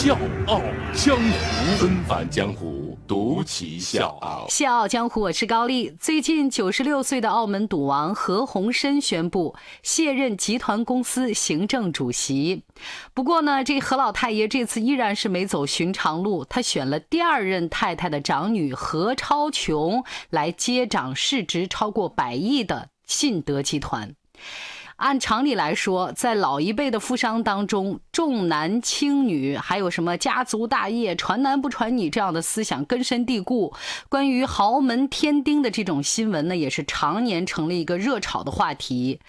笑傲江湖，恩返江湖，独骑笑傲。笑傲江湖，我是高丽。最近九十六岁的澳门赌王何鸿燊宣布卸任集团公司行政主席。不过呢，这何老太爷这次依然是没走寻常路，他选了第二任太太的长女何超琼来接掌市值超过百亿的。信德集团，按常理来说，在老一辈的富商当中，重男轻女，还有什么家族大业传男不传女这样的思想根深蒂固。关于豪门添丁的这种新闻呢，也是常年成了一个热炒的话题。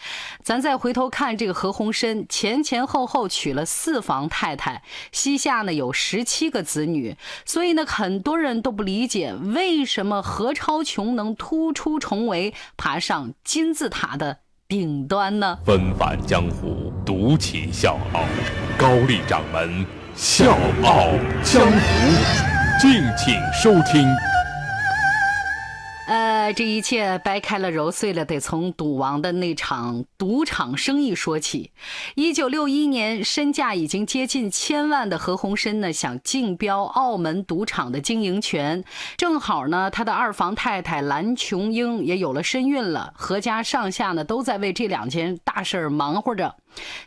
咱再回头看这个何鸿燊，前前后后娶了四房太太，膝下呢有十七个子女，所以呢，很多人都不理解为什么何超琼能突出重围，爬上金字塔的。顶端呢？纷繁江湖，独起笑傲。高丽掌门笑傲江湖，敬请收听。这一切掰开了揉碎了，得从赌王的那场赌场生意说起。一九六一年，身价已经接近千万的何鸿燊呢，想竞标澳门赌场的经营权。正好呢，他的二房太太蓝琼英也有了身孕了，何家上下呢都在为这两件大事儿忙活着。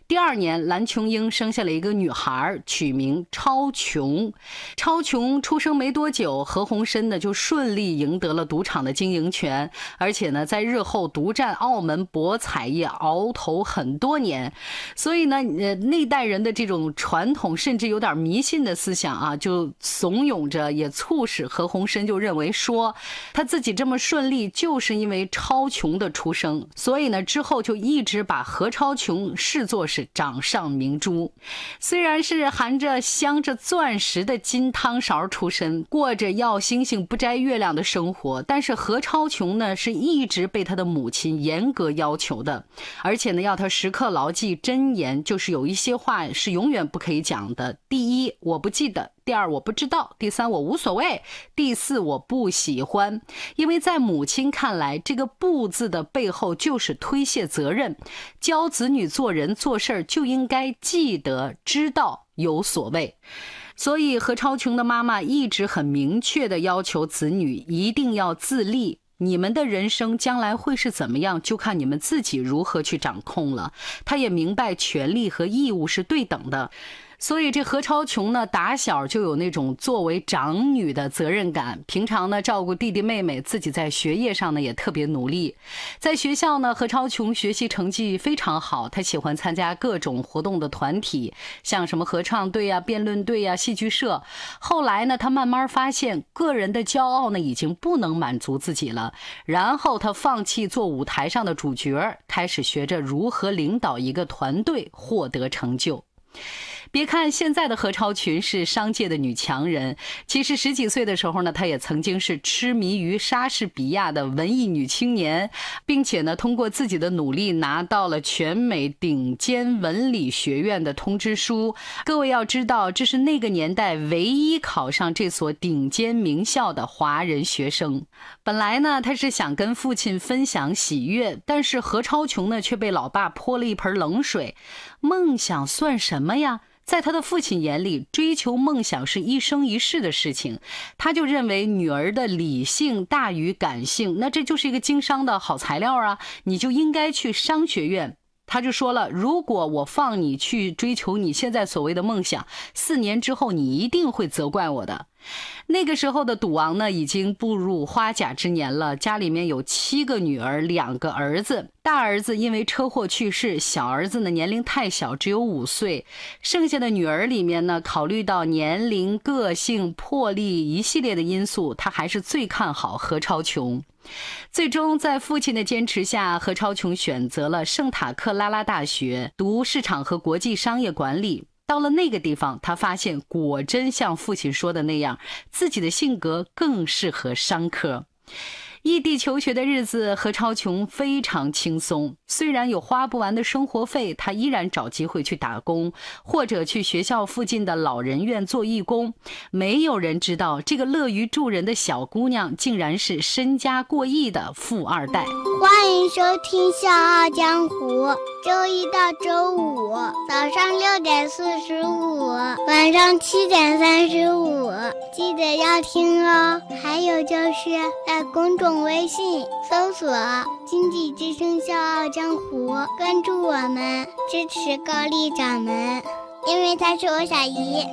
第二年，蓝琼英生下了一个女孩，取名超琼。超琼出生没多久，何鸿燊呢就顺利赢得了赌场的经营权，而且呢，在日后独占澳门博彩业鳌头很多年。所以呢，呃，那代人的这种传统甚至有点迷信的思想啊，就怂恿着，也促使何鸿燊就认为说，他自己这么顺利，就是因为超琼的出生。所以呢，之后就一直把何超琼。视作是掌上明珠，虽然是含着镶着钻石的金汤勺出身，过着要星星不摘月亮的生活，但是何超琼呢是一直被他的母亲严格要求的，而且呢要他时刻牢记真言，就是有一些话是永远不可以讲的。第一，我不记得。第二，我不知道；第三，我无所谓；第四，我不喜欢。因为在母亲看来，这个“不”字的背后就是推卸责任。教子女做人做事儿就应该记得、知道、有所谓。所以，何超琼的妈妈一直很明确的要求子女一定要自立。你们的人生将来会是怎么样，就看你们自己如何去掌控了。她也明白，权利和义务是对等的。所以这何超琼呢，打小就有那种作为长女的责任感。平常呢，照顾弟弟妹妹，自己在学业上呢也特别努力。在学校呢，何超琼学习成绩非常好，她喜欢参加各种活动的团体，像什么合唱队啊、辩论队啊、戏剧社。后来呢，她慢慢发现，个人的骄傲呢已经不能满足自己了。然后她放弃做舞台上的主角，开始学着如何领导一个团队，获得成就。别看现在的何超群是商界的女强人，其实十几岁的时候呢，她也曾经是痴迷于莎士比亚的文艺女青年，并且呢，通过自己的努力拿到了全美顶尖文理学院的通知书。各位要知道，这是那个年代唯一考上这所顶尖名校的华人学生。本来呢，她是想跟父亲分享喜悦，但是何超琼呢，却被老爸泼了一盆冷水。梦想算什么呀？在他的父亲眼里，追求梦想是一生一世的事情，他就认为女儿的理性大于感性，那这就是一个经商的好材料啊！你就应该去商学院。他就说了，如果我放你去追求你现在所谓的梦想，四年之后你一定会责怪我的。那个时候的赌王呢，已经步入花甲之年了，家里面有七个女儿，两个儿子。大儿子因为车祸去世，小儿子呢年龄太小，只有五岁。剩下的女儿里面呢，考虑到年龄、个性、魄力一系列的因素，他还是最看好何超琼。最终，在父亲的坚持下，何超琼选择了圣塔克拉拉大学读市场和国际商业管理。到了那个地方，他发现果真像父亲说的那样，自己的性格更适合商科。异地求学的日子，何超琼非常轻松。虽然有花不完的生活费，他依然找机会去打工，或者去学校附近的老人院做义工。没有人知道，这个乐于助人的小姑娘，竟然是身家过亿的富二代。欢迎收听《笑傲江湖》，周一到周五早上六点四十五，晚上七点三十五，记得要听哦。还有就是在公众。微信搜索“经济之声笑傲江湖”，关注我们，支持高丽掌门，因为她是我小姨。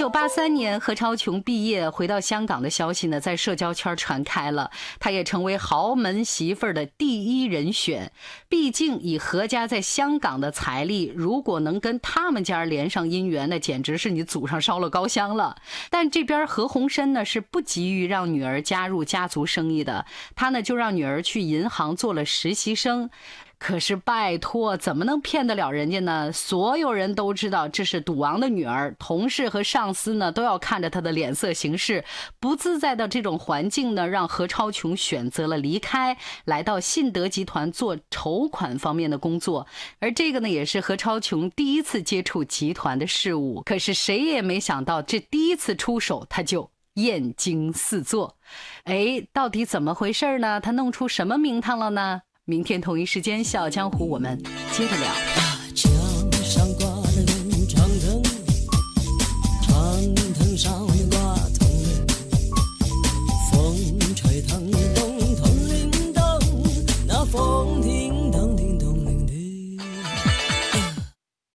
一九八三年，何超琼毕业回到香港的消息呢，在社交圈传开了，她也成为豪门媳妇儿的第一人选。毕竟以何家在香港的财力，如果能跟他们家连上姻缘，那简直是你祖上烧了高香了。但这边何鸿燊呢，是不急于让女儿加入家族生意的，他呢就让女儿去银行做了实习生。可是拜托，怎么能骗得了人家呢？所有人都知道这是赌王的女儿，同事和上司呢都要看着她的脸色行事。不自在的这种环境呢，让何超琼选择了离开，来到信德集团做筹款方面的工作。而这个呢，也是何超琼第一次接触集团的事务。可是谁也没想到，这第一次出手，他就艳惊四座。哎，到底怎么回事呢？他弄出什么名堂了呢？明天同一时间，《笑傲江湖》，我们接着聊。